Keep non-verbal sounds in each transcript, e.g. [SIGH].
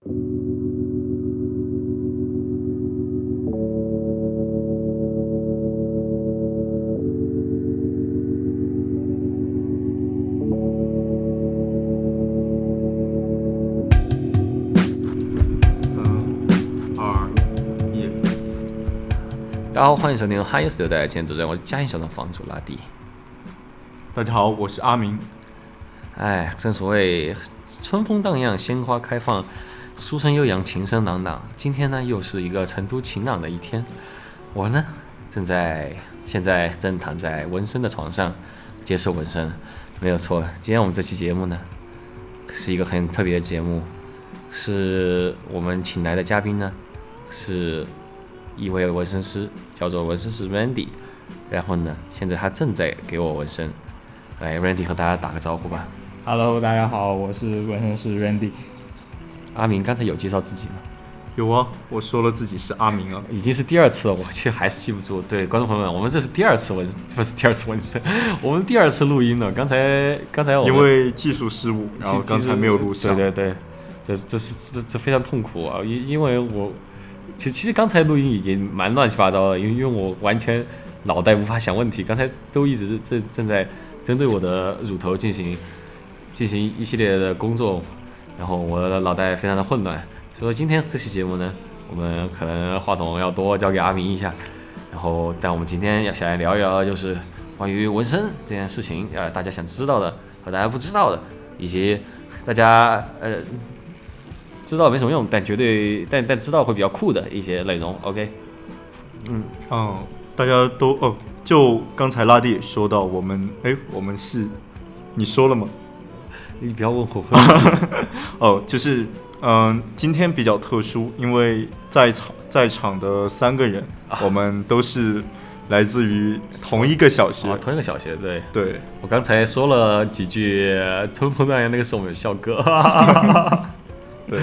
三二一，大家好，欢迎收听《哈耶斯流带来前主任，我是嘉兴小厂房主拉蒂。大家好，我是阿明。哎，正所谓春风荡漾，鲜花开放，书声悠扬，琴声朗朗。今天呢，又是一个成都晴朗的一天。我呢，正在现在正躺在纹身的床上接受纹身，没有错。今天我们这期节目呢，是一个很特别的节目，是我们请来的嘉宾呢，是一位纹身师，叫做纹身师 Randy。然后呢，现在他正在给我纹身。来，Randy 和大家打个招呼吧。Hello，大家好，我是纹身师 Randy。阿明刚才有介绍自己吗？有啊，我说了自己是阿明啊。已经是第二次了，我却还是记不住。对，观众朋友们，我们这是第二次纹，不是第二次纹身，[LAUGHS] 我们第二次录音了。刚才刚才我因为技术失误，然后刚才没有录上。对对对，这这是这这非常痛苦啊！因因为我其其实刚才录音已经蛮乱七八糟的，因为因为我完全脑袋无法想问题，刚才都一直正正在针对我的乳头进行进行一系列的工作，然后我的脑袋非常的混乱。所以说今天这期节目呢，我们可能话筒要多交给阿明一下，然后但我们今天要想来聊一聊，就是关于纹身这件事情，呃，大家想知道的和大家不知道的，以及大家呃知道没什么用，但绝对但但知道会比较酷的一些内容。OK，嗯，大家都哦，就刚才拉蒂说到，我们哎，我们是你说了吗？你不要问我喝 [LAUGHS] 哦，就是嗯、今天比较特殊，因为在场在场的三个人，我们都是来自于同一个小学。啊，同一个小学，对对，我刚才说了几句春风荡漾，那个是我们的校歌。[LAUGHS] 对，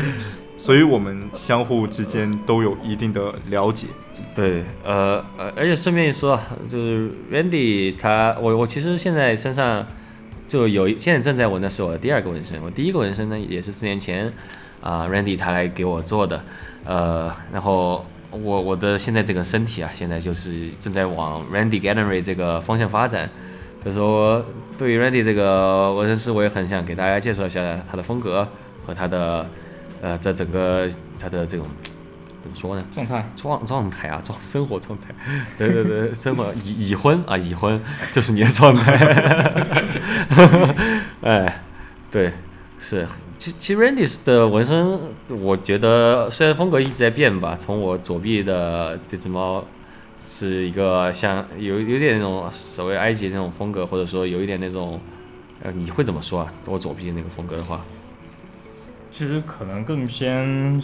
所以我们相互之间都有一定的了解。对，呃呃，而且顺便一说啊，就是 Randy 他，我我其实现在身上就有一，现在正在纹的是我的第二个纹身，我第一个纹身呢也是四年前啊、Randy 他来给我做的，呃，然后我我的现在这个身体啊，现在就是正在往 Randy Gallery 这个方向发展，所以说对于 Randy 这个纹身师，我也很想给大家介绍一下他的风格和他的呃这整个他的这种怎么说呢？状态，状状态啊，状生活状态，[LAUGHS] 对对对，生活已已婚啊，已婚就是你的状态，[LAUGHS] 哎，对，是，其其实 Randy 的纹身，我觉得虽然风格一直在变吧，从我左臂的这只猫是一个像有有点那种所谓埃及那种风格，或者说有一点那种，呃，你会怎么说啊？我左臂那个风格的话，其实可能更偏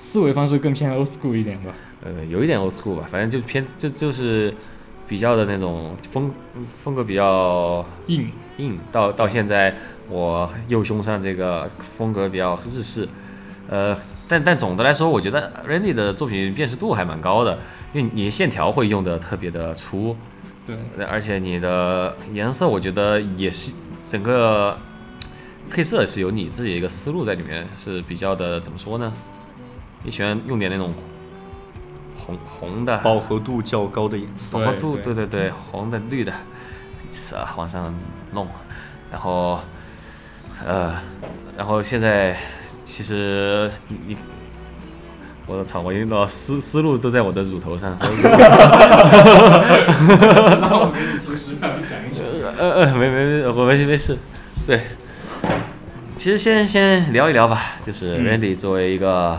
思维方式更偏 old school 一点吧。呃，有一点 old school 吧，反正就偏就就是比较的那种风风格比较硬，硬，到到现在我右胸上这个风格比较日式，呃，但但总的来说，我觉得 Randy 的作品辨识度还蛮高的，因为你线条会用的特别的粗，对，呃而且你的颜色我觉得也是整个配色是有你自己的一个思路在里面，是比较的怎么说呢？你喜欢用点那种红红的，饱和度较高的颜色。饱和度，对对。对对，红的绿的，是啊，往上弄，然后，呃，然后现在其实你你，我的操，我用到思思路都在我的乳头上，[LAUGHS] 那我给你听十秒，你讲一讲。呃呃，没没没，我没事没事，对，其实先先聊一聊吧，就是嗯。Randy 作为一个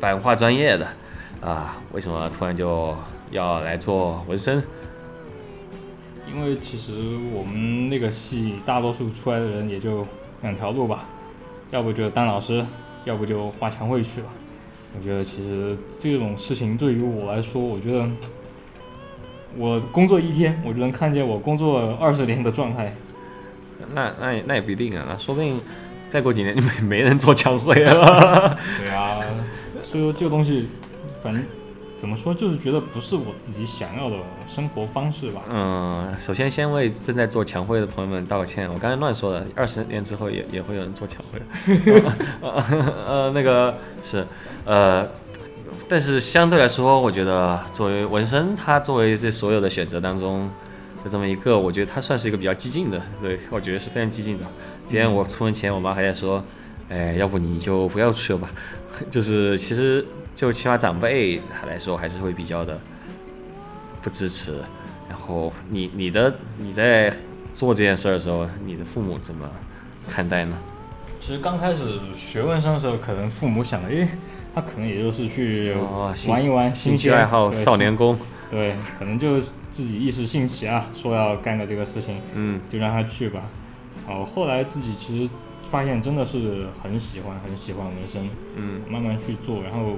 版画专业的啊，为什么突然就要来做纹身？因为其实我们那个系大多数出来的人也就两条路吧，要不就当老师，要不就画墙绘去了。我觉得其实这种事情对于我来说，我觉得 [TSK] 我工作一天，我就能看见我工作二十年的状态。那那也那也不一定啊，那说不定再过几年就没没人做墙绘了。对啊，所以说这个东西，反正怎么说，就是觉得不是我自己想要的生活方式吧。嗯，首先先为正在做墙绘的朋友们道个歉，我刚才乱说的，二十年之后也也会有人做墙绘。[LAUGHS] 呃，那个是，呃，但是相对来说，我觉得作为纹身，它作为这所有的选择当中的这么一个，我觉得它算是一个比较激进的，对我觉得是非常激进的。今天我出门前，我妈还在说，哎，要不你就不要去了吧，[LAUGHS] 就是其实。就起码长辈他来说还是会比较的不支持，然后你你的你在做这件事的时候，你的父母怎么看待呢？其实刚开始学纹身的时候，可能父母想的，诶，他可能也就是去玩一玩，兴趣爱好，少年宫，对，可能就自己一时兴起啊，说要干个这个事情，嗯，就让他去吧。好，后来自己其实。发现真的是很喜欢，很喜欢纹身，嗯，慢慢去做，然后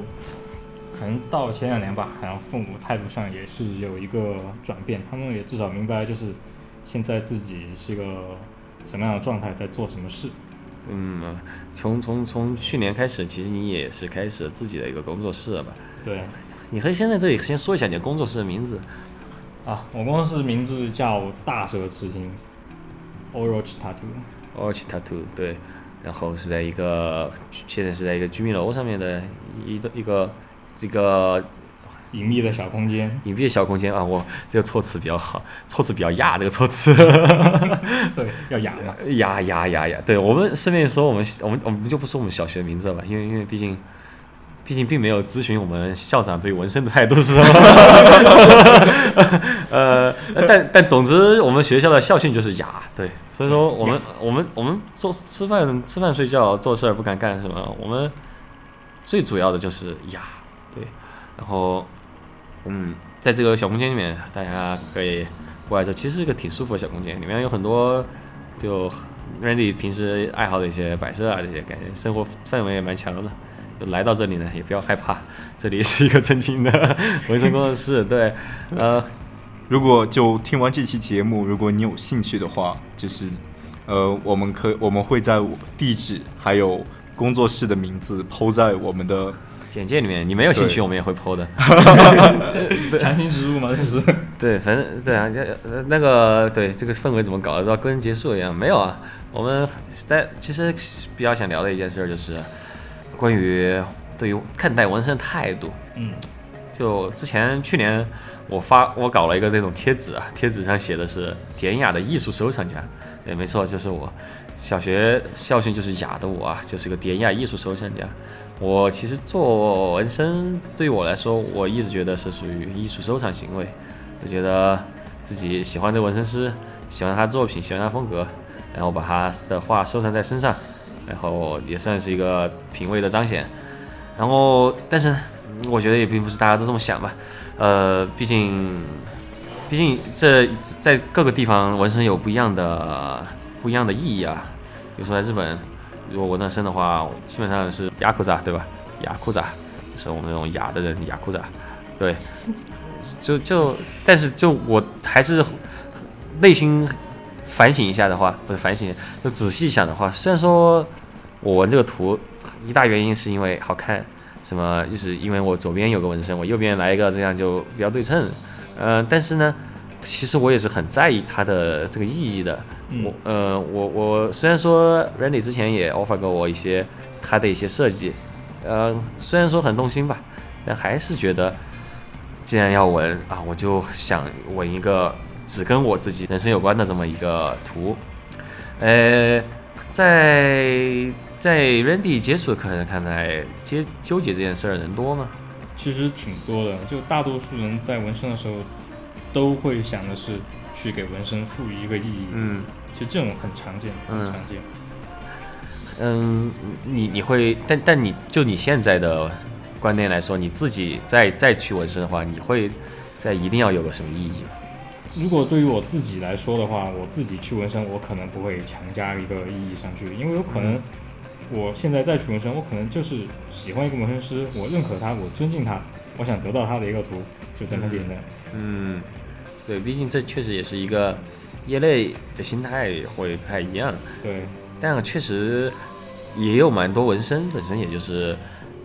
可能到前两年吧，好像父母态度上也是有一个转变，他们也至少明白就是现在自己是个什么样的状态，在做什么事。嗯，从从从去年开始，其实你也是开始自己的一个工作室了吧？对，你可以先在这里先说一下你的工作室的名字。啊，我工作室名字叫大蛇之心 o r c h Tattoo 对，然后是在一个现在是在一个居民楼上面的一个一个这个隐秘的小空间，隐蔽的小空间啊，我这个措辞比较好，措辞比较雅，这个措辞，[LAUGHS] 对，要雅嘛，雅雅雅雅，对我们顺便说我们我们我们就不说我们小学名字了吧，因为因为毕竟。毕竟并没有咨询我们校长对纹身的态度是什么，[LAUGHS] 呃，但但总之我们学校的校训就是雅，对，所以说我们我们我们做吃饭吃饭睡觉做事儿不敢干什么，我们最主要的就是雅，对，然后嗯，在这个小空间里面，大家可以过来这，其实是个挺舒服的小空间，里面有很多就 Randy 平时爱好的一些摆设啊，这些感觉生活氛围也蛮强的。来到这里呢，也不要害怕，这里是一个正经的纹身工作室。对，呃，如果就听完这期节目，如果你有兴趣的话，就是，呃，我们可我们会在地址还有工作室的名字抛在我们的简介里面。你没有兴趣，我们也会抛的。[LAUGHS] 强行植入吗？这是。[LAUGHS] 对，反正对啊，那个对这个氛围怎么搞的到个人结束一样？没有啊，我们在其实比较想聊的一件事就是。关于对于看待纹身的态度，嗯，就之前去年我发我搞了一个那种贴纸啊，贴纸上写的是典雅的艺术收藏家，对，没错，就是我。小学校训就是雅的我啊，就是个典雅艺术收藏家。我其实做纹身对于我来说，我一直觉得是属于艺术收藏行为，我觉得自己喜欢这纹身师，喜欢他作品，喜欢他风格，然后把他的画收藏在身上。然后也算是一个品味的彰显，然后但是我觉得也并不是大家都这么想吧，呃，毕竟毕竟这在各个地方纹身有不一样的不一样的意义啊。比如说在日本，如果纹了身的话，基本上是雅库扎对吧？雅库扎就是我们那种雅的人，雅库扎，对，就就但是就我还是内心。反省一下的话，不是反省，就仔细想的话，虽然说我纹这个图一大原因是因为好看，什么就是因为我左边有个纹身，我右边来一个，这样就比较对称。呃，但是呢，其实我也是很在意它的这个意义的。我呃，我我虽然说 Randy 之前也 offer 过我一些他的一些设计，呃，虽然说很动心吧，但还是觉得既然要纹啊，我就想纹一个。只跟我自己人生有关的这么一个图，呃，在在 Randy 接触的客人看来，接纠结这件事儿人多吗？其实挺多的，就大多数人在纹身的时候，都会想的是去给纹身赋予一个意义。嗯，其实这种很常见，很常见。嗯，你你会，但但你就你现在的观念来说，你自己再再去纹身的话，你会在一定要有个什么意义？如果对于我自己来说的话，我自己去纹身，我可能不会强加一个意义上去，因为有可能我现在再去纹身，我可能就是喜欢一个纹身师，我认可他，我尊敬他，我想得到他的一个图，就这么简单。嗯，对，毕竟这确实也是一个业内的心态会不太一样。对，但确实也有蛮多纹身本身也就是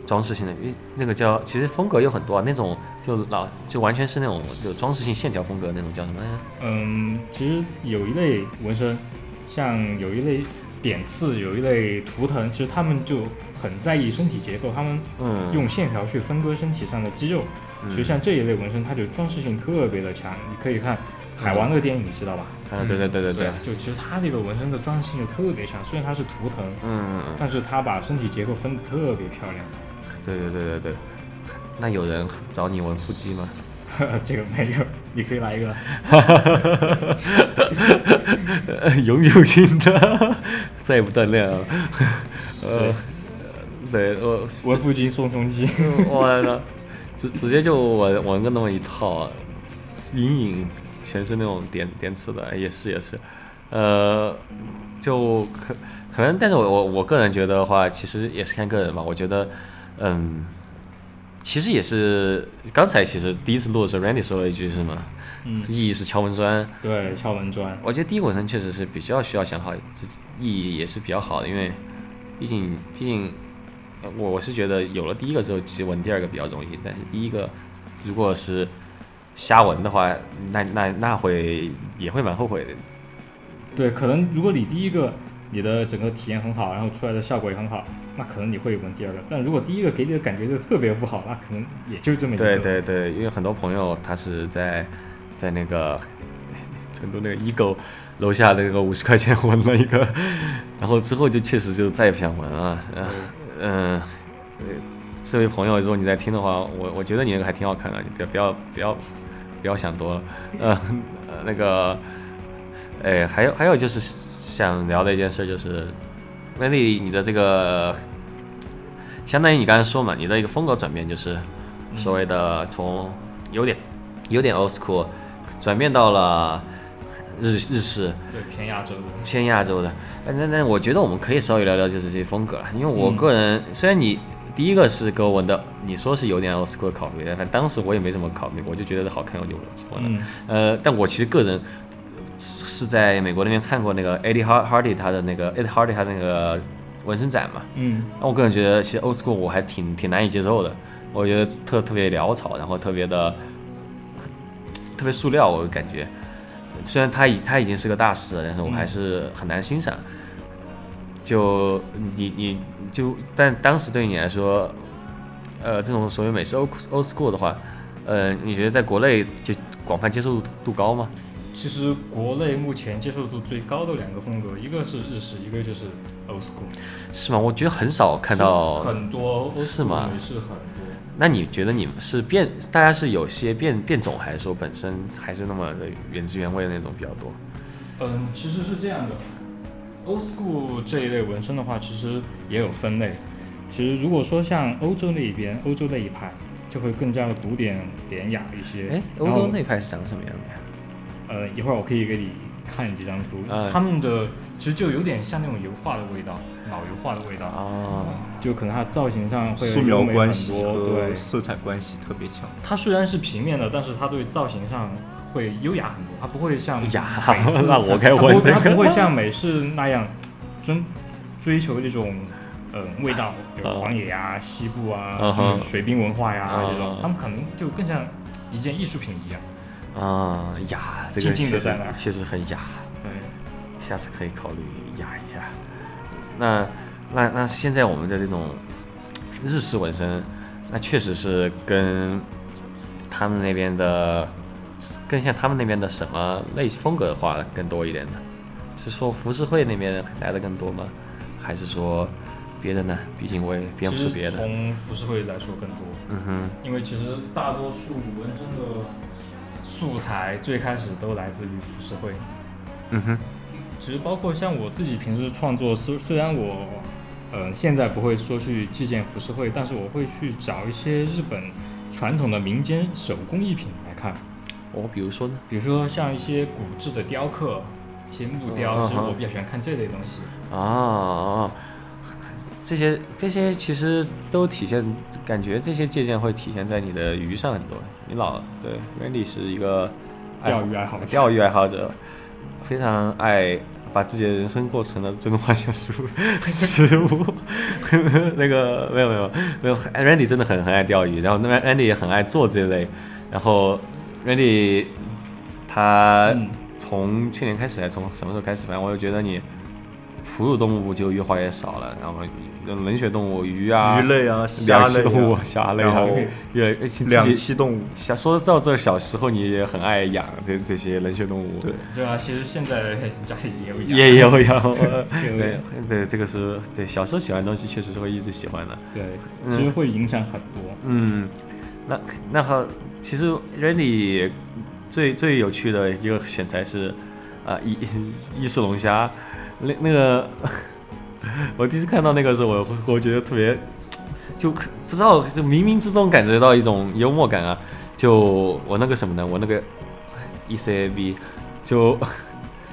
装饰性的，因为那个叫其实风格有很多啊，那种就老就完全是那种就装饰性线条风格那种叫什么？嗯，其实有一类纹身，像有一类点刺，有一类图腾，其实他们就很在意身体结构，他们嗯，用线条去分割身体上的肌肉。其实像这一类纹身，它就装饰性特别的强。你可以看海王那个电影，你知道吧？嗯，对对对对对，就其实它这个纹身的装饰性就特别强，虽然它是图腾，嗯，但是它把身体结构分得特别漂亮。对对对对对。那有人找你纹腹肌吗？[LAUGHS] 这个没有，你可以来一个。[LAUGHS] 永久性的，[LAUGHS] 再也不锻炼了。呃，对我我腹肌送胸肌。我的，直直接就纹纹个那么一套，阴影全是那种点点刺的，也是也是，呃，就可可能，但是我我我个人觉得的话，其实也是看个人吧。我觉得，嗯，其实也是刚才其实第一次录的时候，Randy 说了一句是吗？嗯，意义是敲门砖。对，敲门砖。我觉得第一个纹身确实是比较需要想好自己意义也是比较好的，因为毕竟毕竟呃我我是觉得有了第一个之后，其实纹第二个比较容易，但是第一个如果是瞎纹的话，那那那会也会蛮后悔的。对，可能如果你第一个你的整个体验很好，然后出来的效果也很好，那可能你会闻第二个。但如果第一个给你的感觉就特别不好，那可能也就这么一个。对对对，因为很多朋友他是在在那个 [LAUGHS] 成都那个 ego 楼下那个五十块钱闻了一个，[LAUGHS] 然后之后就确实就再也不想闻了。嗯、嗯、呃这位朋友，如果你在听的话，我我觉得你那个还挺好看的，你不要不要不要不要想多了。呃，呃那个，哎，还有还有就是想聊的一件事就是，威利，你的这个，相当于你刚才说嘛，你的一个风格转变就是所谓的从有点有点 old school 转变到了日日式对偏亚洲的。偏亚洲的。哎那那我觉得我们可以稍微聊聊就是这些风格了，因为我个人、虽然你第一个是给我纹的，你说是有点 old school 的考虑，但当时我也没怎么考虑，我就觉得好看我就我了。嗯呃，但我其实个人是是在美国那边看过那个 Eddie Har- Hardy 他的那个 Eddie Hardy 他的那个纹身展嘛，嗯那我个人觉得其实 old school 我还挺挺难以接受的，我觉得特特别潦草，然后特别的特别塑料，我感觉。虽然他已他已经是个大师了，但是我还是很难欣赏。就你你就但当时对你来说，呃，这种所谓美式 old old school 的话，呃，你觉得在国内就广泛接受度高吗？其实国内目前接受度最高的两个风格，一个是日式，一个就是 old school。是吗？我觉得很少看到。很多是吗式很多。那你觉得你们是变，大家是有些变变种，还是说本身还是那么的原汁原味的那种比较多？嗯，其实是这样的，old school 这一类纹身的话，其实也有分类。其实如果说像欧洲那一边，欧洲那一派就会更加的古典典雅一些。哎，欧洲那一派是长什么样的呀？呃，一会儿我可以给你看几张图，嗯他们的其实就有点像那种油画的味道，老油画的味道，哦，就可能它造型上会素描美很关系对，色彩关系特别强。它虽然是平面的，但是它对造型上会优雅很多，它不会像 [LAUGHS] 呀美式，那我该它不问这个。它不会像美式那样追追求这种嗯味道，比如嗯狂野呀、西部啊、嗯水水兵文化呀、嗯这种，他们可能就更像一件艺术品一样。啊，雅，这个静静确实地在那儿确实很雅，对，下次可以考虑雅一下。那那那现在我们的这种日式纹身，那确实是跟他们那边的更像他们那边的什么类型风格的话更多一点呢？是说浮世绘那边来的更多吗？还是说别的呢？毕竟我也编不出别的。从浮世绘来说更多，嗯哼，因为其实大多数纹身的素材最开始都来自于浮世绘。嗯哼，其实包括像我自己平时创作，虽虽然我，嗯、现在不会说去借鉴浮世绘，但是我会去找一些日本传统的民间手工艺品来看，我、比如说呢？比如说像一些古制的雕刻，一些木雕，嗯其实我比较喜欢看这类东西。啊，这些这些其实都体现，感觉这些借鉴会体现在你的鱼上很多。你老对 Randy 是一个钓鱼爱好者钓鱼爱好者，非常爱把自己的人生过成了最终幻想食物食物。[LAUGHS] 那个没有没有没有，Randy 真的很很爱钓鱼，然后那 Randy 也很爱做这类，然后 Randy 他嗯从去年开始还从什么时候开始？反正我就觉得你哺乳动物就越画越少了，然后冷血动物鱼啊、鱼类啊、虾两栖类动物、啊，[LAUGHS] 虾类啊然后，[LAUGHS] 越两栖动物，小说到这儿，小时候你也很爱养这这些冷血动物，对对啊，其实现在 [LAUGHS] 家里也有养，也有养，对对，这个是对小时候喜欢的东西，确实是会一直喜欢的。对，嗯。其实会影响很多。嗯，那那好，其实 Randy 最最有趣的一个选材是啊伊伊式龙虾，那那个 [LAUGHS] 我第一次看到那个时候，我我觉得特别就不知道，就冥冥之中感觉到一种幽默感啊。就我那个什么呢，我那个 E ECAB 就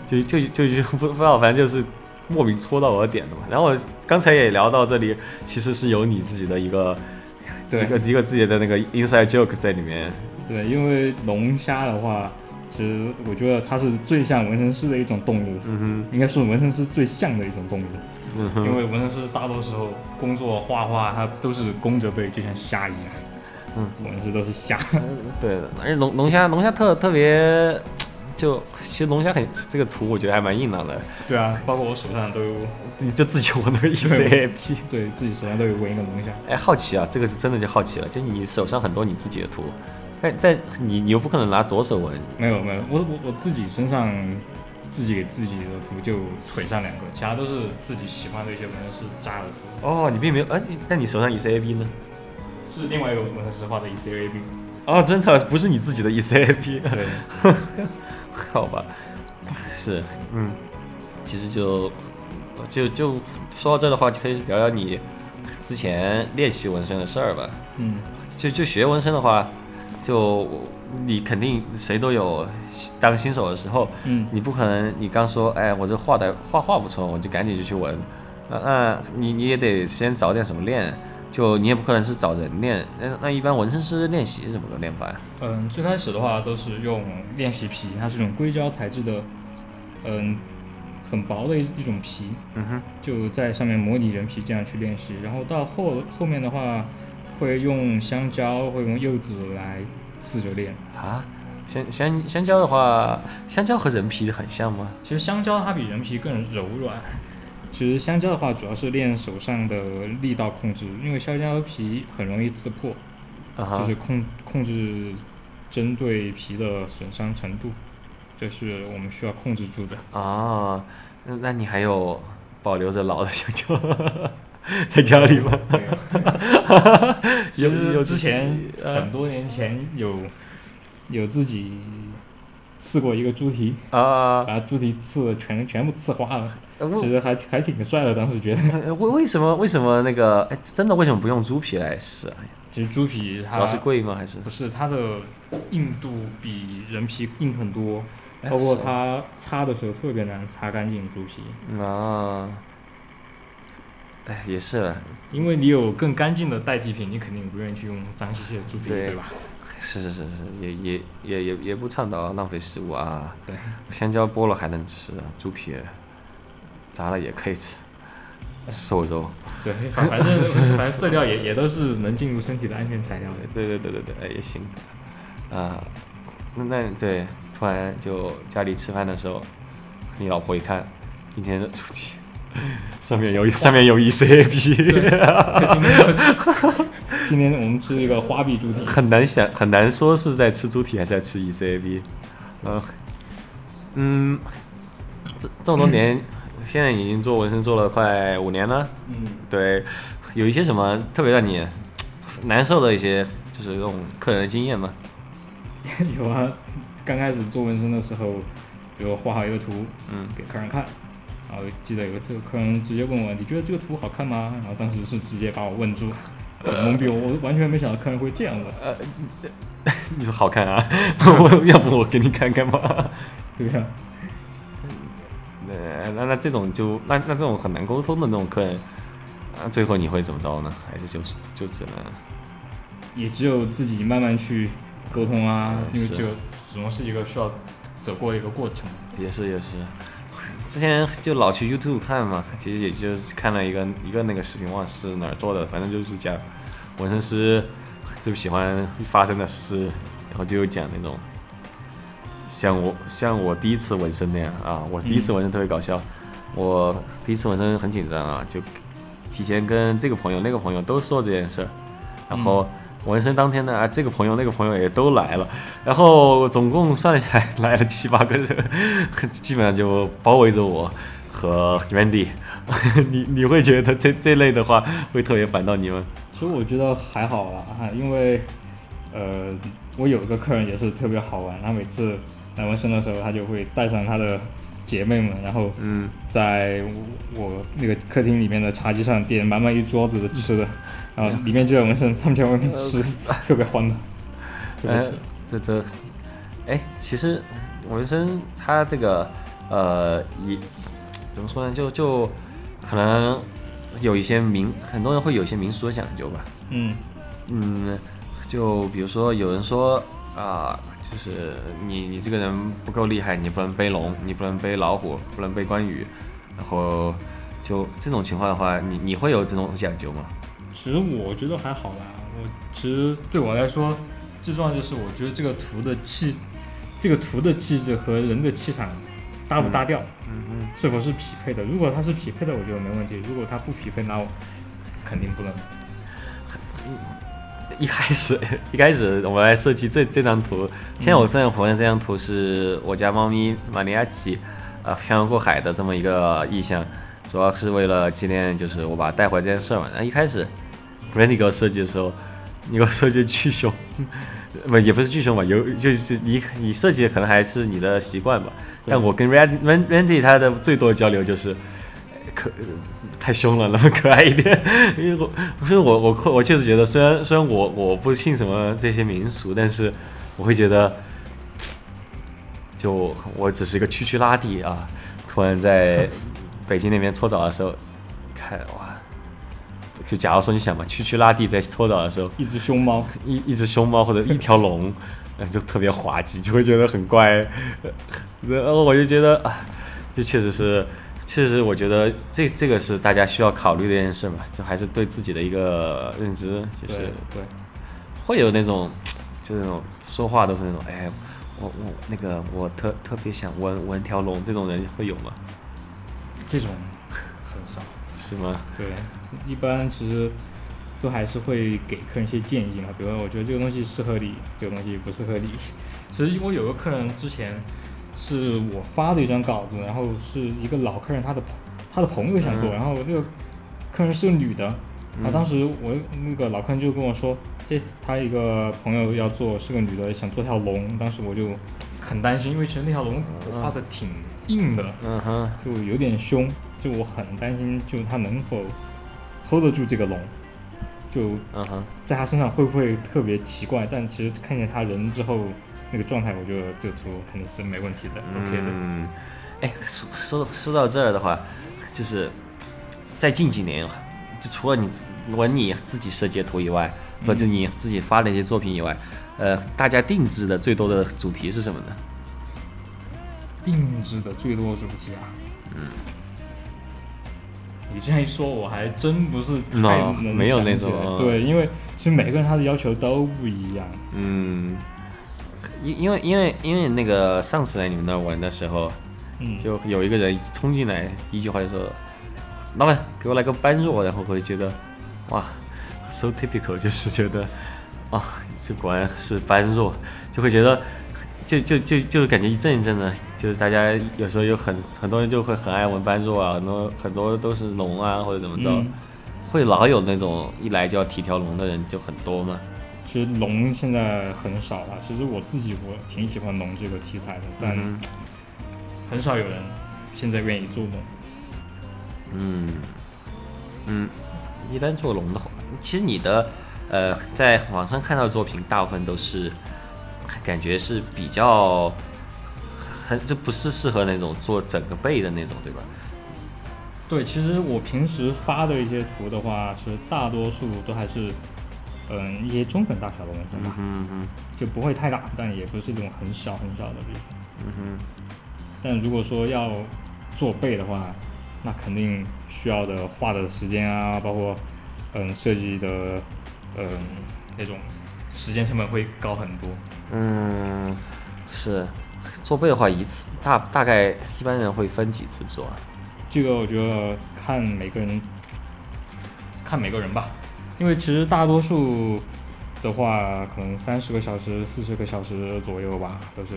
就就就就不不知道，反正就是莫名戳到我的点的嘛。然后我刚才也聊到这里，其实是有你自己的一个对一个一个自己的那个 inside joke 在里面。对，因为龙虾的话，其实我觉得它是最像纹身师的一种动物，嗯应该是纹身师最像的一种动物。嗯哼，因为纹身师大多时候工作画画，它都是弓着背，就像虾一样。嗯，纹身师都是虾。对的，而且龙龙虾龙虾特特别，就其实龙虾很这个图我觉得还蛮硬朗的，对啊，包括我手上都有，你就自己纹那个 ECAP。对自己手上都有纹一个龙虾。哎，好奇啊，这个是真的就好奇了，就你手上很多你自己的图，但但你你又不可能拿左手纹，没有没有，我我我自己身上自己给自己的图就腿上两个，其他都是自己喜欢的一些纹身师扎的图，哦，你并没有，哎，那你手上 E C A B 呢？是另外一个纹身师画的 E ECAB。哦，真的不是你自己的 E C A B 对，[LAUGHS] 好吧，是，嗯，其实就就就说到这的话，就可以聊聊你之前练习纹身的事儿吧。嗯，就就学纹身的话，就你肯定谁都有当新手的时候，嗯，你不可能你刚说，哎，我这画的画画不错，我就赶紧就去纹，那那你你也得先找点什么练，就你也不可能是找人练，那那一般纹身师练习是怎么个练法呀？嗯，最开始的话都是用练习皮，它是一种硅胶材质的，嗯，很薄的一一种皮，嗯哼，就在上面模拟人皮这样去练习。然后到后后面的话，会用香蕉，会用柚子来刺着练。啊，香香香蕉的话，香蕉和人皮很像吗？其实香蕉它比人皮更柔软。其实香蕉的话，主要是练手上的力道控制，因为香蕉皮很容易刺破，就是控控制针对皮的损伤程度，这是我们需要控制住的。啊，那那你还有保留着老的香蕉 [LAUGHS] 在家里吗？[LAUGHS] 有有之前呃很多年前有有自己刺过一个猪蹄，啊，把猪蹄刺的全全部刺花了，其实还还挺帅的，当时觉得。呃为为什么为什么那个哎，真的为什么不用猪皮来试啊？其实猪皮它主要是贵吗？还是不是它的硬度比人皮硬很多，哎包括它擦的时候特别难擦干净猪皮，啊？哎，也是了，因为你有更干净的代替品，你肯定不愿意去用脏兮兮的猪皮，对对吧？是是是是，也也也也也不倡导浪费食物啊。对，[LAUGHS] 香蕉剥了还能吃，猪皮炸了也可以吃，瘦肉。[LAUGHS] 对，反反正 [LAUGHS] 反正色料也也都是能进入身体的安全材料的。对对对对对，哎也行。啊，那那对，突然就家里吃饭的时候，你老婆一看今天的主题，[LAUGHS] 上面有上面有 E 天 [LAUGHS] 今天我们吃一个花臂猪蹄，很难想很难说是在吃猪蹄还是在吃 ECAB。嗯嗯，这这么多年，现在已经做纹身做了快五年了。嗯，对，有一些什么特别让你难受的一些，就是这种客人的经验吗？[LAUGHS] 有啊。刚开始做纹身的时候，比如画好一个图，嗯，给客人看，然后记得有一次客人直接问我，你觉得这个图好看吗？然后当时是直接把我问住，我懵逼，我我完全没想到客人会这样问，[LAUGHS] 你说好看啊？[LAUGHS] 我要不我给你看看吧？[LAUGHS] 对呀、呃，那那这种就那那这种很难沟通的那种客人，啊，最后你会怎么着呢？还是就是就只能也只有自己慢慢去沟通啊，因为就始终是一个需要走过一个过程。也是也是，之前就老去 YouTube 看嘛，其实也就是看了一个一个那个视频，忘了是哪儿做的，反正就是讲纹身师就喜欢发生的事，然后就讲那种像我像我第一次纹身那样啊，我第一次纹身特别搞笑，我第一次纹身很紧张啊，就提前跟这个朋友那个朋友都说这件事儿，然后。纹身当天呢，啊，这个朋友那个朋友也都来了，然后总共算下来来了七八个人，[LAUGHS] 基本上就包围着我和 Randy。[LAUGHS] 你你会觉得这这类的话会特别烦到你吗？其实我觉得还好啦，因为呃，我有一个客人也是特别好玩，他每次来纹身的时候，他就会带上他的姐妹们，然后嗯，在我那个客厅里面的茶几上点满满一桌子的吃的。啊，里面就有纹身，他们在外面吃，特别欢乐。呃，这这，哎，其实纹身它这个呃，也怎么说呢？就就可能有一些民，很多人会有一些民俗的讲究吧。嗯嗯，就比如说有人说啊，就是你你这个人不够厉害，你不能背龙，你不能背老虎，不能背关羽，然后就这种情况的话，你你会有这种讲究吗？其实我觉得还好啦，我其实对我来说，最重要就是我觉得这个图的气，这个图的气质和人的气场搭不搭调，嗯嗯，是否是匹配的？如果它是匹配的，我觉得没问题；如果它不匹配，那我肯定不能。[LAUGHS] 一开始一开始我来设计这这张图，现在我正在活的这张图是我家猫咪玛利亚奇，呃，漂洋过海的这么一个意象，主要是为了纪念，就是我把它带回来这件事嘛。然后一开始。Randy 给我设计的时候，你给我设计巨凶，[LAUGHS] 不也不是巨凶吧？有就是你你设计的可能还是你的习惯吧。但我跟 Randy Randy 他的最多的交流就是可太凶了，能不能可爱一点？[LAUGHS] 因为我不是我我我确实觉得，虽然虽然我我不信什么这些民俗，但是我会觉得，就我只是一个区区拉蒂啊，突然在北京那边搓澡的时候，看哇。就假如说你想嘛，区区拉蒂在搓澡的时候，一只熊猫，一一只熊猫或者一条龙，就特别滑稽，就会觉得很怪。然后我就觉得啊，这确实是，确实我觉得这这个是大家需要考虑的一件事嘛，就还是对自己的一个认知，就是对，会有那种，就那种说话都是那种，哎，我我那个我特特别想纹纹条龙，这种人会有吗？这种很少，是吗？对。一般其实都还是会给客人一些建议嘛，比如说我觉得这个东西适合你，这个东西不适合你。[LAUGHS] 其实我有个客人之前是我发的一张稿子，然后是一个老客人他的他的朋友想做，然后那个客人是个女的，啊，当时我那个老客人就跟我说，哎，他一个朋友要做是个女的，想做条龙，当时我就很担心，因为其实那条龙我画的挺硬的，嗯哼，就有点凶，就我很担心，就他能否。Hold 得住这个龙，就嗯哼，在他身上会不会特别奇怪？但其实看见他人之后那个状态，我觉得这个图肯定是没问题的，OK 的。嗯，哎，说说说到这儿的话，就是在近几年，就除了你纹你自己设计的图以外，或者你自己发的一些作品以外，呃，大家定制的最多的主题是什么呢？定制的最多主题啊？嗯。你这样一说，我还真不是太能没有那种对，因为其实每个人他的要求都不一样。嗯，因因为因为因为那个上次来你们那儿玩的时候，嗯，就有一个人冲进来，第一句话就说：“老板，给我来个般若。”然后我就觉得，哇，so typical，就是觉得，啊，这果然是般若，就会觉得。就就就就感觉一阵一阵的，就是大家有时候有很很多人就会很爱纹斑若啊，很多很多都是龙啊或者怎么着，会老有那种一来就要提条龙的人就很多嘛。其实龙现在很少了，其实我自己我挺喜欢龙这个题材的，但很少有人现在愿意做龙。嗯嗯，一般做龙的话，其实你的呃在网上看到的作品大部分都是。感觉是比较很，这不是适合那种做整个背的那种，对吧？对，其实我平时发的一些图的话，其实大多数都还是，嗯，一些中等大小的纹身吧，嗯嗯，就不会太大，但也不是那种很小很小的，嗯哼。但如果说要做背的话，那肯定需要的画的时间啊，包括嗯设计的嗯那种时间成本会高很多。嗯，是。做背的话，一次大大概一般人会分几次做啊？这个我觉得看每个人，看每个人吧，因为其实大多数的话，可能三十个小时、四十个小时左右吧，都是。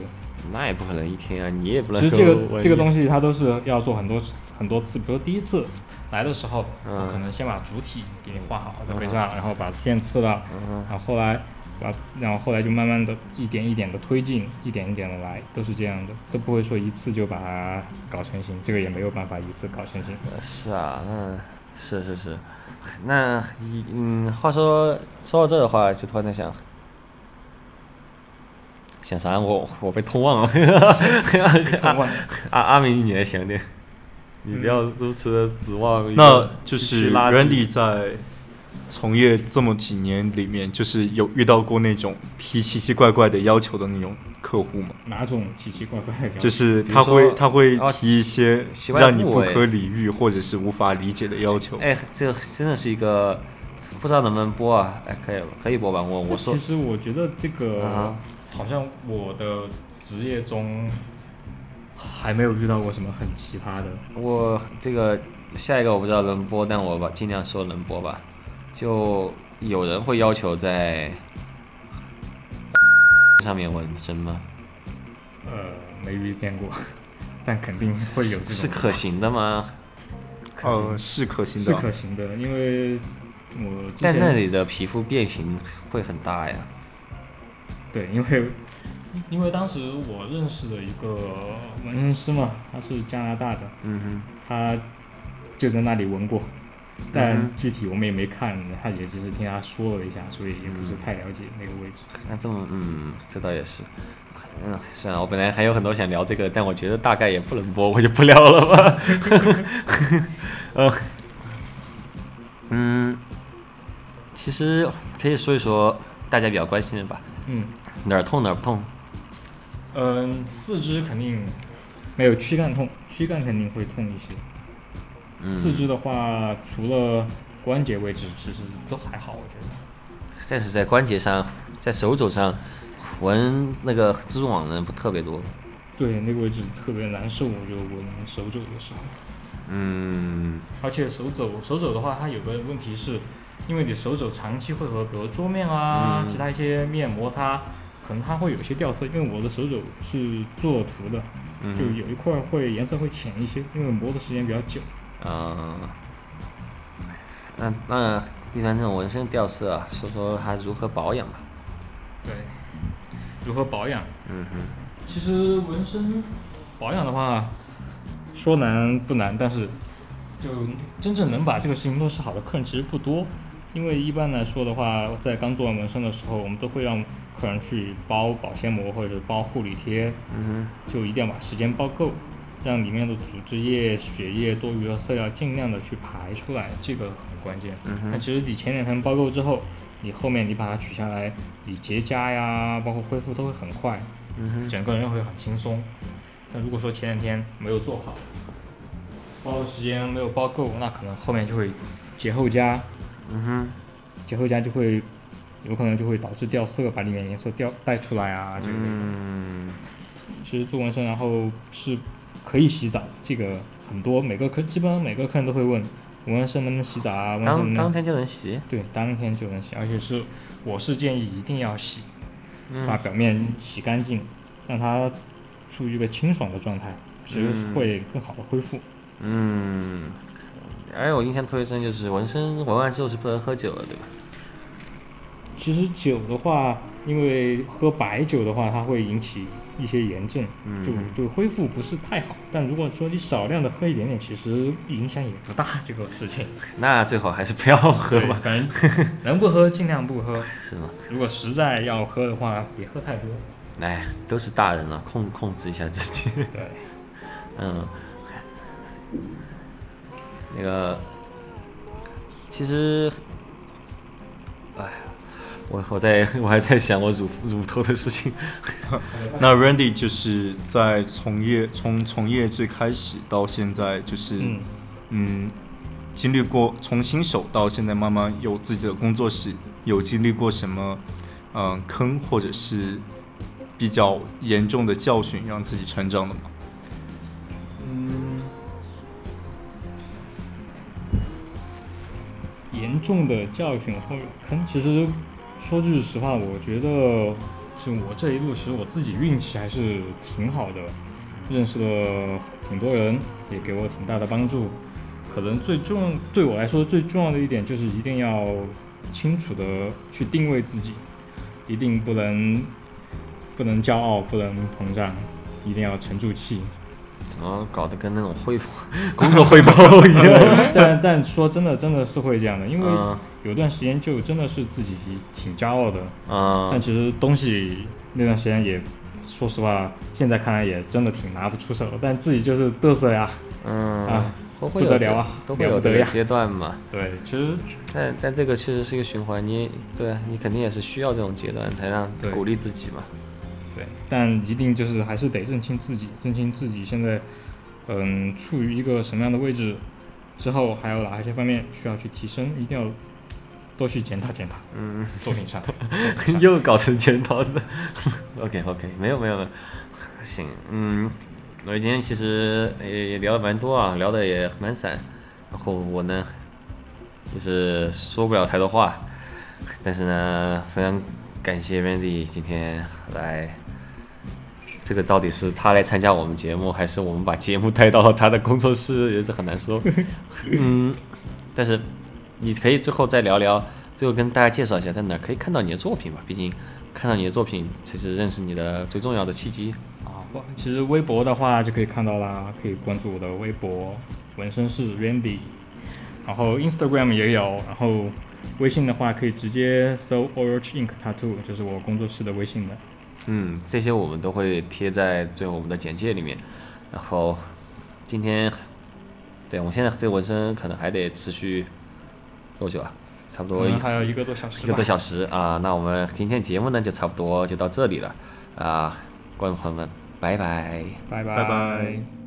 那也不可能一天啊，你也不能其实这个这个东西它都是要做很多很多次，比如第一次来的时候，嗯。我可能先把主体给你画好在背上，然后把线刺了，嗯。然后后来把，然后后来就慢慢的一点一点的推进，一点一点的来，都是这样的，都不会说一次就把它搞成型，这个也没有办法一次搞成型。呃是啊，那是是是，那一嗯，话说说到这的话，就突然在想，想啥？我我被通望 [LAUGHS] 了。忘了阿阿明，你来想点，你不要如此的指望那就是 Randy 在从业这么几年里面，就是有遇到过那种提奇奇怪怪的要求的那种客户吗？哪种奇奇怪怪的要求？就是他会他会哦提一些让你不可理喻或者是无法理解的要求。哎，这个真的是一个不知道能不能播啊？哎，可以可以播吧？我我说其实我觉得这个啊好像我的职业中还没有遇到过什么很奇葩的。我这个下一个我不知道能播，但我吧尽量说能播吧。就有人会要求在上面纹身吗？呃，没遇见过，[LAUGHS] 但肯定会有这种是可行的吗？呃，是可行的是。可行的，因为我但那里的皮肤变形会很大呀。对，因为因为当时我认识的一个纹身师嘛，他是加拿大的，嗯哼他就在那里纹过，嗯但具体我们也没看，他也只是听他说了一下，所以也不是太了解那个位置。哼，那这么嗯，这倒也是。嗯，是啊，我本来还有很多想聊这个，但我觉得大概也不能播，我就不聊了吧。呃，[LAUGHS] 嗯，其实可以说一说大家比较关心的吧，嗯哪儿痛哪儿不痛。嗯，四肢肯定没有躯干痛，躯干肯定会痛一些。嗯，四肢的话，除了关节位置，其实都还好，我觉得。但是在关节上，在手肘上纹那个蜘蛛网的人不特别多。对，那个位置特别难受，我就纹手肘的时候。嗯而且手肘手肘的话，它有个问题是，因为你手肘长期会和比如桌面啊、嗯其他一些面摩擦，可能它会有些掉色。因为我的手肘是做图的，嗯就有一块会颜色会浅一些，因为磨的时间比较久。啊，那那一般这种纹身掉色啊，说说它如何保养吧。对，如何保养？嗯哼，其实纹身保养的话，说难不难，但是就真正能把这个事情落实好的客人其实不多。因为一般来说的话，在刚做完纹身的时候，我们都会让客人去包保鲜膜或者是包护理贴，嗯就一定要把时间包够，让里面的组织液、血液、多余的色料尽量的去排出来，这个很关键。那其实你前两天包够之后，你后面你把它取下来，你结痂呀，包括恢复都会很快。嗯哼，整个人会很轻松。那如果说前两天没有做好，包的时间没有包够，那可能后面就会结后痂，嗯哼，结后痂就会有可能就会导致掉色，把里面颜色掉带出来啊这个。嗯，其实做纹身然后是可以洗澡，这个很多每个客基本上每个客人都会问纹身能不能洗澡啊？当当天就能洗。对，当天就能洗，而且是我是建议一定要洗，把嗯表面洗干净，让它处于一个清爽的状态，其实嗯会更好的恢复。嗯，而我印象特别深就是纹身纹完之后是不能喝酒的，对吧？其实酒的话，因为喝白酒的话，它会引起一些炎症，就嗯，对恢复不是太好。但如果说你少量的喝一点点，其实影响也不大。[LAUGHS] 这个事情，那最好还是不要喝，吧，反正 [LAUGHS] 能不喝尽量不喝。是吗？如果实在要喝的话，别喝太多。哎，都是大人了，控控制一下自己。对，[LAUGHS] 嗯，那个，其实，哎，我我在我还在想我乳乳头的事情。[LAUGHS] 那 Randy 就是在从业从从业最开始到现在，就是嗯，嗯，经历过从新手到现在慢慢有自己的工作室，有经历过什么嗯坑或者是比较严重的教训，让自己成长的吗？嗯，严重的教训或者坑，其实说句实话，我觉得是我这一路其实我自己运气还是挺好的，认识了挺多人，也给我挺大的帮助。可能最重对我来说最重要的一点就是一定要清楚的去定位自己，一定不能不能骄傲，不能膨胀，一定要沉住气。怎么搞得跟那种汇报工作汇报一样？[LAUGHS] 但但说真的，真的是会这样的，因为嗯有段时间就真的是自己挺骄傲的，但嗯其实东西那段时间也，说实话，现在看来也真的挺拿不出手，但自己就是嘚瑟呀，嗯啊，都会有这不得了啊都会有这个阶段嘛。对，其实但但这个确实是一个循环，你对你肯定也是需要这种阶段才让鼓励自己嘛。对，但一定就是还是得认清自己，认清自己现在，嗯，处于一个什么样的位置，之后还有哪一些方面需要去提升，一定要多去检讨检讨嗯，作品上。作品上 [LAUGHS] 又搞成检讨的。[LAUGHS] OK OK，没有没有没有，行，嗯，我今天其实也也聊了蛮多啊，聊的也蛮散，然后我呢就是说不了太多话，但是呢，非常感谢 Randy 今天来。这个到底是他来参加我们节目，还是我们把节目带到他的工作室，也是很难说。[LAUGHS] 嗯，但是你可以最后再聊聊，最后跟大家介绍一下在哪儿可以看到你的作品吧。毕竟看到你的作品才是认识你的最重要的契机。啊，不其实微博的话就可以看到啦，可以关注我的微博，纹身是 Randy，然后 Instagram 也有，然后微信的话可以直接搜 Orange Ink Tattoo，就是我工作室的微信的。嗯，这些我们都会贴在最后我们的简介里面。然后今天，对我们现在这个纹身可能还得持续多久啊？差不多一还有一个多小时吧一个多。小时啊。那我们今天节目呢就差不多就到这里了啊，观众朋友们，拜拜。拜拜拜